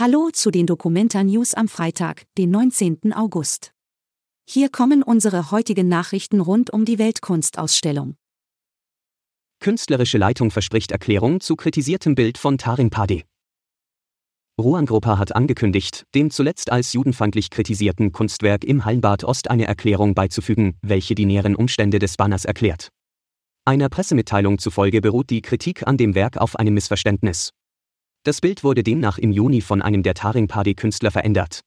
Hallo zu den Documenta News am Freitag, den 19. August. Hier kommen unsere heutigen Nachrichten rund um die Weltkunstausstellung. Künstlerische Leitung verspricht Erklärung zu kritisiertem Bild von Taring Pade. Ruan Gruppa hat angekündigt, dem zuletzt als judenfeindlich kritisierten Kunstwerk im Hallenbad Ost eine Erklärung beizufügen, welche die näheren Umstände des Banners erklärt. Einer Pressemitteilung zufolge beruht die Kritik an dem Werk auf einem Missverständnis. Das Bild wurde demnach im Juni von einem der Taring Padi-Künstler verändert.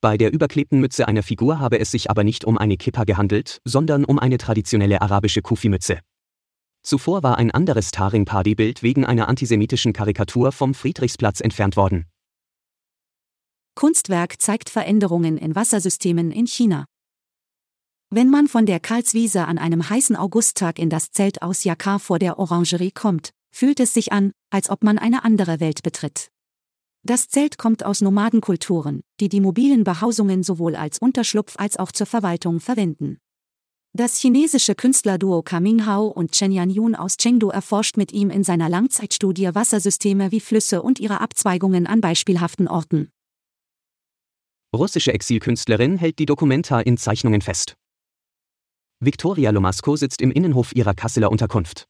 Bei der überklebten Mütze einer Figur habe es sich aber nicht um eine Kippa gehandelt, sondern um eine traditionelle arabische Kufi-Mütze. Zuvor war ein anderes Taring Padi-Bild wegen einer antisemitischen Karikatur vom Friedrichsplatz entfernt worden. Kunstwerk zeigt Veränderungen in Wassersystemen in China. Wenn man von der Karlswiese an einem heißen Augusttag in das Zelt aus Jakar vor der Orangerie kommt, fühlt es sich an, als ob man eine andere Welt betritt. Das Zelt kommt aus Nomadenkulturen, die die mobilen Behausungen sowohl als Unterschlupf als auch zur Verwaltung verwenden. Das chinesische Künstlerduo Kaming Hao und Chen Yun aus Chengdu erforscht mit ihm in seiner Langzeitstudie Wassersysteme wie Flüsse und ihre Abzweigungen an beispielhaften Orten. Russische Exilkünstlerin hält die Dokumenta in Zeichnungen fest. Viktoria Lomasko sitzt im Innenhof ihrer Kasseler Unterkunft.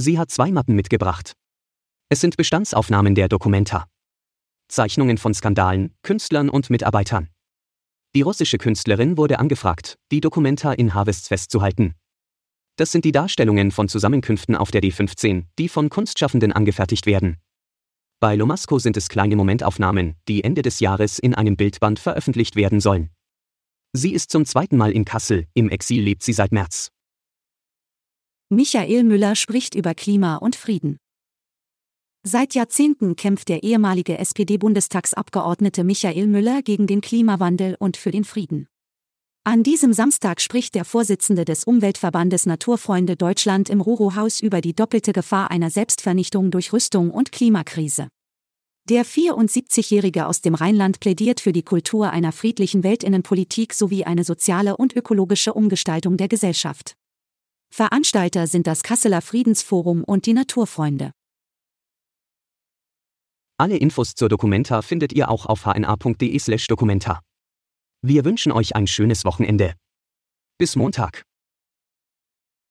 Sie hat zwei Mappen mitgebracht. Es sind Bestandsaufnahmen der Dokumenta. Zeichnungen von Skandalen, Künstlern und Mitarbeitern. Die russische Künstlerin wurde angefragt, die Dokumenta in Harvests festzuhalten. Das sind die Darstellungen von Zusammenkünften auf der D15, die von Kunstschaffenden angefertigt werden. Bei Lomasco sind es kleine Momentaufnahmen, die Ende des Jahres in einem Bildband veröffentlicht werden sollen. Sie ist zum zweiten Mal in Kassel, im Exil lebt sie seit März. Michael Müller spricht über Klima und Frieden. Seit Jahrzehnten kämpft der ehemalige SPD-Bundestagsabgeordnete Michael Müller gegen den Klimawandel und für den Frieden. An diesem Samstag spricht der Vorsitzende des Umweltverbandes Naturfreunde Deutschland im Ruro-Haus über die doppelte Gefahr einer Selbstvernichtung durch Rüstung und Klimakrise. Der 74-Jährige aus dem Rheinland plädiert für die Kultur einer friedlichen Weltinnenpolitik sowie eine soziale und ökologische Umgestaltung der Gesellschaft. Veranstalter sind das Kasseler Friedensforum und die Naturfreunde. Alle Infos zur Dokumenta findet ihr auch auf hna.de/dokumenta. Wir wünschen euch ein schönes Wochenende. Bis Montag.